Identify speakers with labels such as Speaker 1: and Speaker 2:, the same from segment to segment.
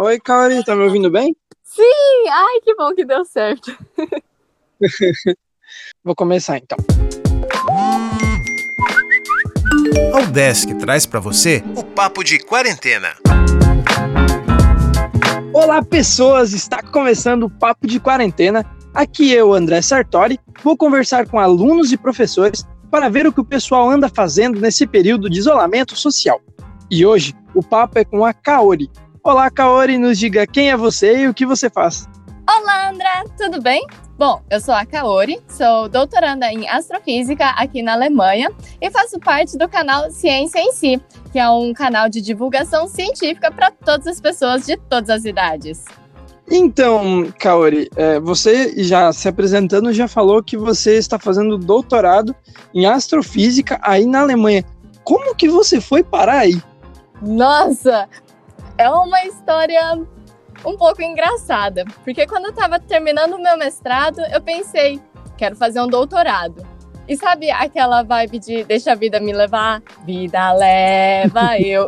Speaker 1: Oi, Kaori, tá me ouvindo bem?
Speaker 2: Sim! Ai, que bom que deu certo.
Speaker 1: Vou começar então.
Speaker 3: A Udesc traz para você o Papo de Quarentena.
Speaker 1: Olá, pessoas! Está começando o Papo de Quarentena. Aqui eu, André Sartori, vou conversar com alunos e professores para ver o que o pessoal anda fazendo nesse período de isolamento social. E hoje o papo é com a Kaori. Olá, Kaori, nos diga quem é você e o que você faz.
Speaker 2: Olá, André, tudo bem? Bom, eu sou a Kaori, sou doutoranda em astrofísica aqui na Alemanha e faço parte do canal Ciência em Si, que é um canal de divulgação científica para todas as pessoas de todas as idades.
Speaker 1: Então, Kaori, é, você já se apresentando já falou que você está fazendo doutorado em astrofísica aí na Alemanha. Como que você foi parar aí?
Speaker 2: Nossa, é uma história um pouco engraçada, porque quando eu estava terminando o meu mestrado, eu pensei, quero fazer um doutorado. E sabe aquela vibe de deixa a vida me levar, vida leva eu.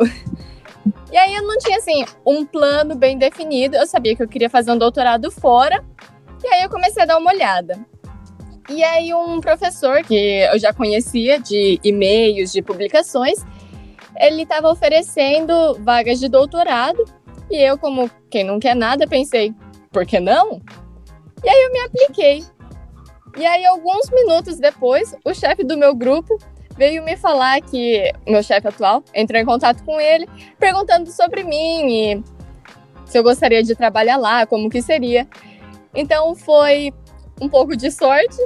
Speaker 2: e aí eu não tinha assim um plano bem definido, eu sabia que eu queria fazer um doutorado fora, e aí eu comecei a dar uma olhada. E aí um professor que eu já conhecia de e-mails, de publicações, ele estava oferecendo vagas de doutorado e eu, como quem não quer nada, pensei, por que não? E aí eu me apliquei. E aí, alguns minutos depois, o chefe do meu grupo veio me falar que meu chefe atual entrou em contato com ele, perguntando sobre mim e se eu gostaria de trabalhar lá, como que seria. Então foi um pouco de sorte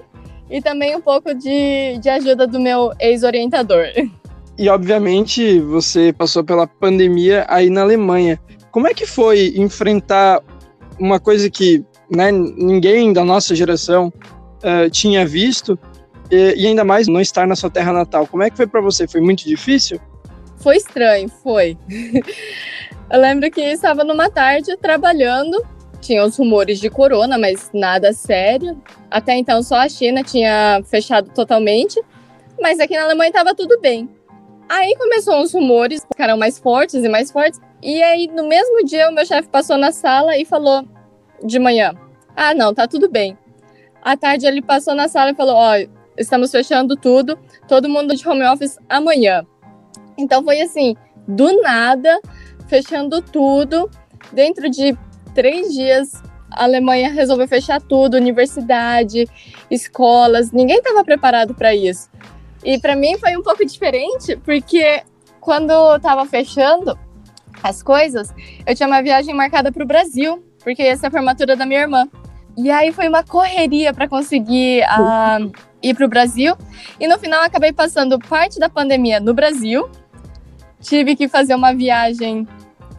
Speaker 2: e também um pouco de, de ajuda do meu ex-orientador.
Speaker 1: E obviamente você passou pela pandemia aí na Alemanha. Como é que foi enfrentar uma coisa que né, ninguém da nossa geração uh, tinha visto e, e, ainda mais não estar na sua terra natal? Como é que foi para você? Foi muito difícil?
Speaker 2: Foi estranho, foi. Eu lembro que estava numa tarde trabalhando, tinha os rumores de corona, mas nada sério. Até então só a China tinha fechado totalmente, mas aqui na Alemanha estava tudo bem. Aí começou uns rumores, ficaram mais fortes e mais fortes. E aí, no mesmo dia, o meu chefe passou na sala e falou de manhã: Ah, não, tá tudo bem. À tarde, ele passou na sala e falou: Ó, oh, estamos fechando tudo, todo mundo de home office amanhã. Então foi assim, do nada, fechando tudo. Dentro de três dias, a Alemanha resolveu fechar tudo universidade, escolas. Ninguém estava preparado para isso. E para mim foi um pouco diferente, porque quando eu tava fechando as coisas, eu tinha uma viagem marcada para o Brasil, porque essa é a formatura da minha irmã. E aí foi uma correria para conseguir uh, ir para o Brasil. E no final acabei passando parte da pandemia no Brasil. Tive que fazer uma viagem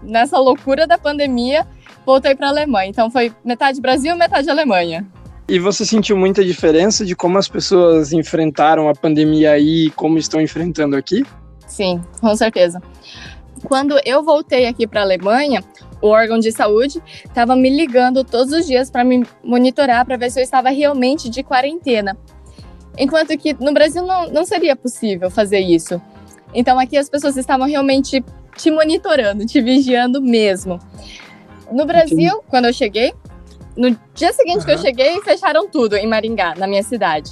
Speaker 2: nessa loucura da pandemia. Voltei para a Alemanha. Então foi metade Brasil, metade Alemanha.
Speaker 1: E você sentiu muita diferença de como as pessoas enfrentaram a pandemia aí e como estão enfrentando aqui?
Speaker 2: Sim, com certeza. Quando eu voltei aqui para a Alemanha, o órgão de saúde estava me ligando todos os dias para me monitorar para ver se eu estava realmente de quarentena. Enquanto que no Brasil não, não seria possível fazer isso. Então aqui as pessoas estavam realmente te monitorando, te vigiando mesmo. No Brasil, quando eu cheguei, no dia seguinte uhum. que eu cheguei, fecharam tudo em Maringá, na minha cidade.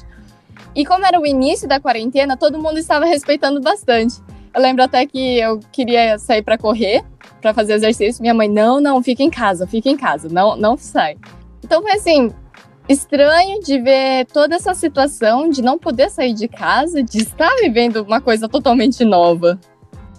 Speaker 2: E como era o início da quarentena, todo mundo estava respeitando bastante. Eu lembro até que eu queria sair para correr, para fazer exercício. Minha mãe, não, não, fica em casa, fica em casa, não, não sai. Então foi assim, estranho de ver toda essa situação de não poder sair de casa, de estar vivendo uma coisa totalmente nova.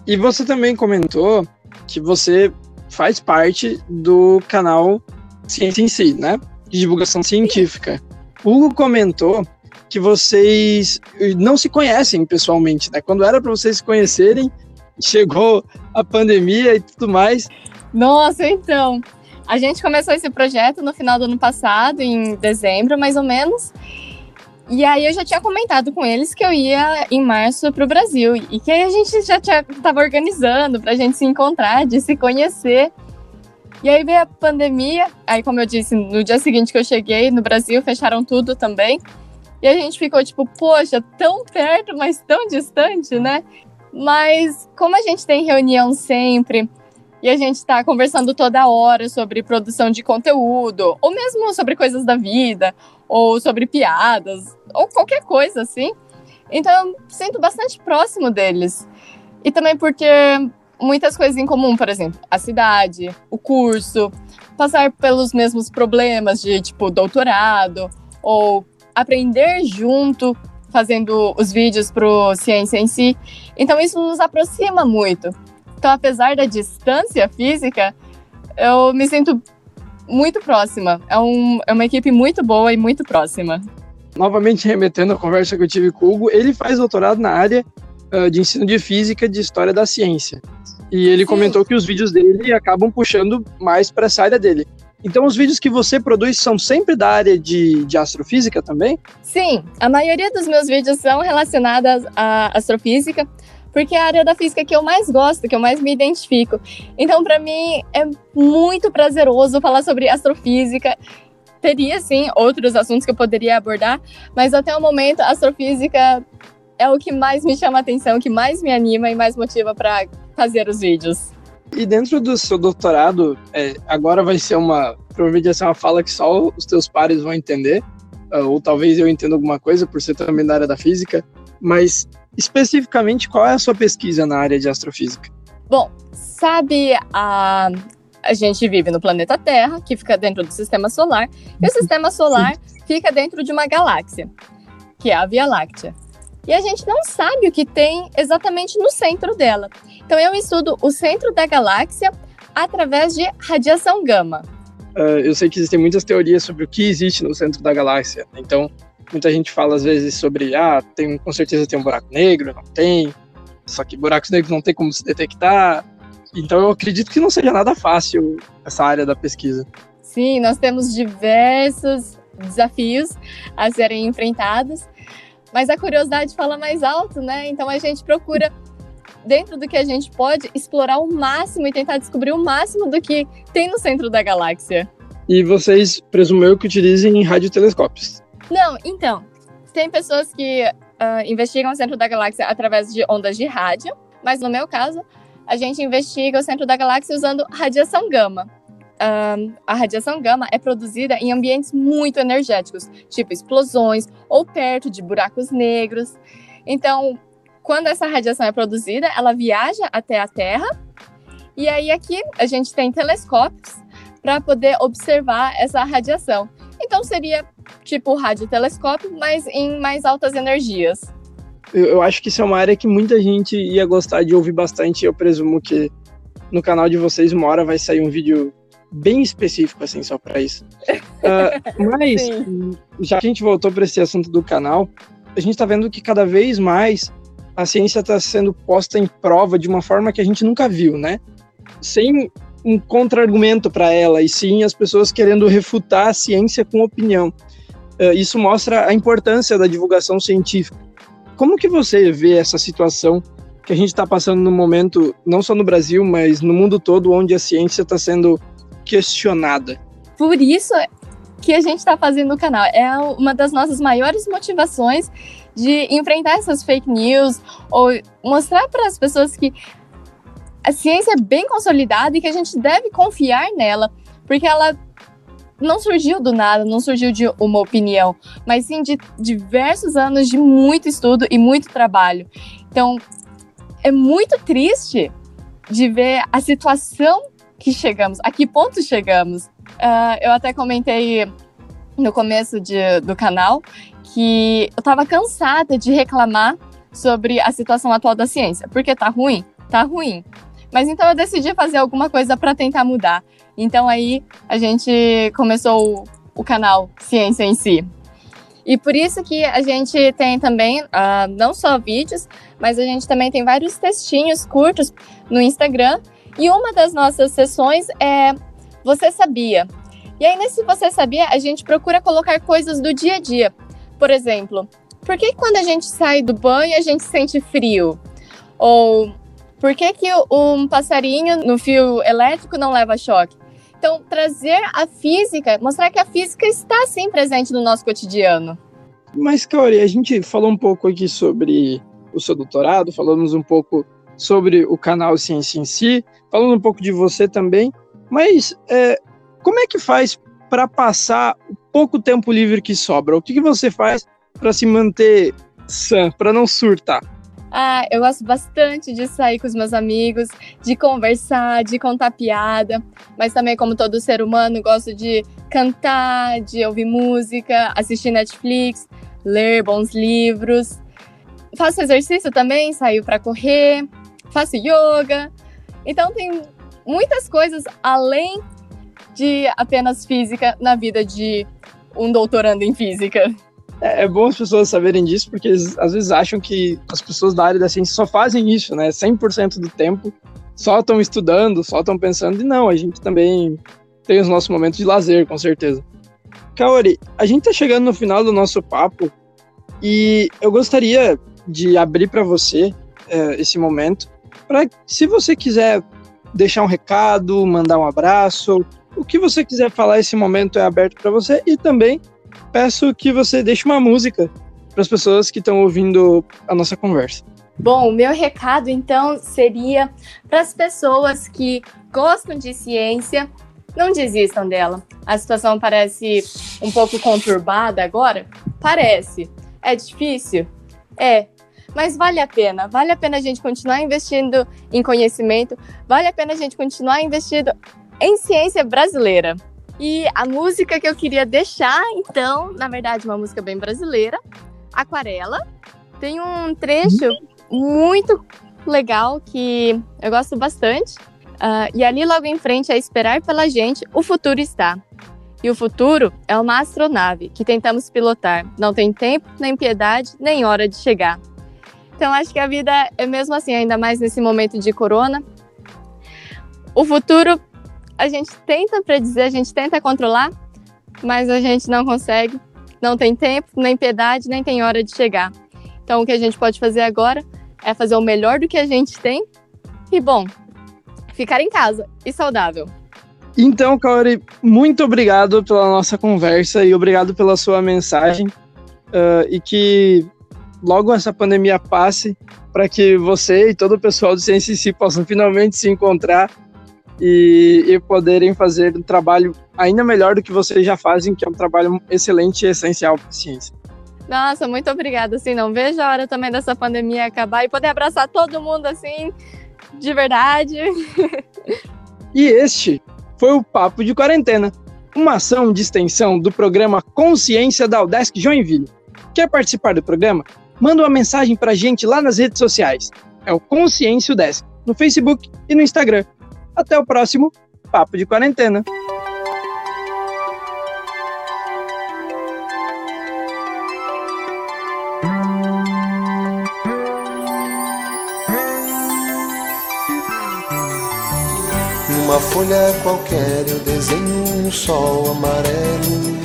Speaker 1: E você também comentou que você faz parte do canal ciência em si, né? De divulgação científica. Hugo comentou que vocês não se conhecem pessoalmente, né? Quando era para vocês se conhecerem, chegou a pandemia e tudo mais.
Speaker 2: Nossa, então. A gente começou esse projeto no final do ano passado, em dezembro, mais ou menos. E aí eu já tinha comentado com eles que eu ia em março para o Brasil e que aí a gente já estava organizando para a gente se encontrar, de se conhecer. E aí veio a pandemia, aí como eu disse, no dia seguinte que eu cheguei no Brasil, fecharam tudo também. E a gente ficou tipo, poxa, tão perto, mas tão distante, né? Mas como a gente tem reunião sempre, e a gente está conversando toda hora sobre produção de conteúdo, ou mesmo sobre coisas da vida, ou sobre piadas, ou qualquer coisa assim. Então eu sinto bastante próximo deles. E também por ter muitas coisas em comum, por exemplo, a cidade, o curso, passar pelos mesmos problemas de tipo doutorado, ou aprender junto fazendo os vídeos pro Ciência em Si. Então isso nos aproxima muito. Então, apesar da distância física, eu me sinto muito próxima. É, um, é uma equipe muito boa e muito próxima.
Speaker 1: Novamente remetendo à conversa que eu tive com o Hugo, ele faz doutorado na área uh, de ensino de física de história da ciência. E ele Sim. comentou que os vídeos dele acabam puxando mais para essa área dele. Então, os vídeos que você produz são sempre da área de, de astrofísica também?
Speaker 2: Sim, a maioria dos meus vídeos são relacionados à astrofísica, porque é a área da física que eu mais gosto, que eu mais me identifico. Então, para mim, é muito prazeroso falar sobre astrofísica. Teria, sim, outros assuntos que eu poderia abordar, mas até o momento, a astrofísica é o que mais me chama a atenção, que mais me anima e mais motiva para fazer os vídeos.
Speaker 1: E dentro do seu doutorado, é, agora vai ser uma. Provavelmente vai ser uma fala que só os teus pares vão entender, uh, ou talvez eu entenda alguma coisa por ser também da área da física, mas especificamente qual é a sua pesquisa na área de astrofísica?
Speaker 2: Bom, sabe a. A gente vive no planeta Terra, que fica dentro do sistema solar, e o sistema solar fica dentro de uma galáxia, que é a Via Láctea e a gente não sabe o que tem exatamente no centro dela. Então eu estudo o centro da galáxia através de radiação gama.
Speaker 1: Uh, eu sei que existem muitas teorias sobre o que existe no centro da galáxia. Então, muita gente fala às vezes sobre, ah, tem, com certeza tem um buraco negro, não tem. Só que buracos negros não tem como se detectar. Então, eu acredito que não seja nada fácil essa área da pesquisa.
Speaker 2: Sim, nós temos diversos desafios a serem enfrentados, mas a curiosidade fala mais alto, né? Então a gente procura, dentro do que a gente pode, explorar o máximo e tentar descobrir o máximo do que tem no centro da galáxia.
Speaker 1: E vocês, presumo eu, que utilizem radiotelescópios?
Speaker 2: Não, então. Tem pessoas que uh, investigam o centro da galáxia através de ondas de rádio, mas no meu caso, a gente investiga o centro da galáxia usando radiação gama a radiação gama é produzida em ambientes muito energéticos, tipo explosões ou perto de buracos negros. Então, quando essa radiação é produzida, ela viaja até a Terra. E aí aqui a gente tem telescópios para poder observar essa radiação. Então seria tipo radiotelescópio, mas em mais altas energias.
Speaker 1: Eu, eu acho que isso é uma área que muita gente ia gostar de ouvir bastante. Eu presumo que no canal de vocês uma hora vai sair um vídeo bem específico, assim, só para isso. Uh, mas, Sim. já que a gente voltou para esse assunto do canal, a gente está vendo que cada vez mais a ciência está sendo posta em prova de uma forma que a gente nunca viu, né? Sem um contra-argumento para ela, e sim as pessoas querendo refutar a ciência com opinião. Uh, isso mostra a importância da divulgação científica. Como que você vê essa situação que a gente está passando no momento, não só no Brasil, mas no mundo todo, onde a ciência está sendo questionada.
Speaker 2: Por isso que a gente está fazendo o canal. É uma das nossas maiores motivações de enfrentar essas fake news ou mostrar para as pessoas que a ciência é bem consolidada e que a gente deve confiar nela, porque ela não surgiu do nada, não surgiu de uma opinião, mas sim de diversos anos de muito estudo e muito trabalho. Então, é muito triste de ver a situação que chegamos, a que ponto chegamos. Uh, eu até comentei no começo de, do canal que eu estava cansada de reclamar sobre a situação atual da ciência, porque tá ruim, tá ruim. Mas então eu decidi fazer alguma coisa para tentar mudar. Então aí a gente começou o, o, canal Ciência em Si. E por isso que a gente tem também uh, não só vídeos, mas a gente também tem vários textinhos curtos no Instagram e uma das nossas sessões é Você Sabia? E aí, nesse Você Sabia, a gente procura colocar coisas do dia a dia. Por exemplo, por que quando a gente sai do banho a gente sente frio? Ou por que, que um passarinho no fio elétrico não leva choque? Então, trazer a física, mostrar que a física está sim presente no nosso cotidiano.
Speaker 1: Mas, Kaori, a gente falou um pouco aqui sobre o seu doutorado, falamos um pouco sobre o canal Ciência em Si, falando um pouco de você também, mas é, como é que faz para passar o pouco tempo livre que sobra? O que, que você faz para se manter sã, para não surtar?
Speaker 2: Ah, eu gosto bastante de sair com os meus amigos, de conversar, de contar piada, mas também, como todo ser humano, gosto de cantar, de ouvir música, assistir Netflix, ler bons livros. Faço exercício também, saio para correr, faço yoga. Então, tem muitas coisas além de apenas física na vida de um doutorando em física.
Speaker 1: É, é bom as pessoas saberem disso, porque eles, às vezes acham que as pessoas da área da ciência só fazem isso, né? 100% do tempo só estão estudando, só estão pensando, e não, a gente também tem os nossos momentos de lazer, com certeza. Kaori, a gente tá chegando no final do nosso papo e eu gostaria de abrir para você é, esse momento, para se você quiser deixar um recado, mandar um abraço, o que você quiser falar, esse momento é aberto para você e também peço que você deixe uma música para as pessoas que estão ouvindo a nossa conversa.
Speaker 2: Bom, o meu recado então seria para as pessoas que gostam de ciência, não desistam dela. A situação parece um pouco conturbada agora? Parece. É difícil? É. Mas vale a pena. Vale a pena a gente continuar investindo em conhecimento, vale a pena a gente continuar investindo em ciência brasileira. E a música que eu queria deixar, então, na verdade, uma música bem brasileira, Aquarela. Tem um trecho muito legal que eu gosto bastante. Uh, e ali logo em frente, a esperar pela gente, o futuro está. E o futuro é uma astronave que tentamos pilotar. Não tem tempo, nem piedade, nem hora de chegar. Então acho que a vida é mesmo assim, ainda mais nesse momento de corona. O futuro a gente tenta predizer, a gente tenta controlar, mas a gente não consegue. Não tem tempo, nem piedade, nem tem hora de chegar. Então, o que a gente pode fazer agora é fazer o melhor do que a gente tem e, bom, ficar em casa e saudável.
Speaker 1: Então, Kaori, muito obrigado pela nossa conversa e obrigado pela sua mensagem. Uh, e que logo essa pandemia passe para que você e todo o pessoal do Ciência em Si possam finalmente se encontrar e, e poderem fazer um trabalho ainda melhor do que vocês já fazem, que é um trabalho excelente e essencial para a ciência.
Speaker 2: Nossa, muito obrigada. Assim, não vejo a hora também dessa pandemia acabar e poder abraçar todo mundo assim, de verdade.
Speaker 1: e este foi o Papo de Quarentena, uma ação de extensão do programa Consciência da Udesc Joinville. Quer participar do programa? Manda uma mensagem para gente lá nas redes sociais. É o Consciência Udesc, no Facebook e no Instagram. Até o próximo Papo de Quarentena.
Speaker 4: Numa folha qualquer eu desenho um sol amarelo.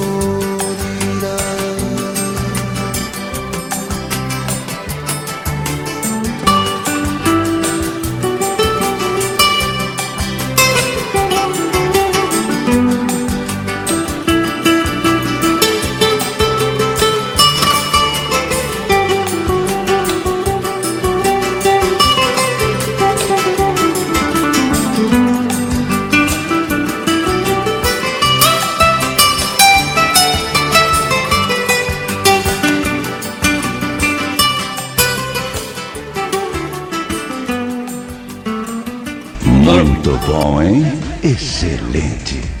Speaker 5: Bom, hein? Excelente.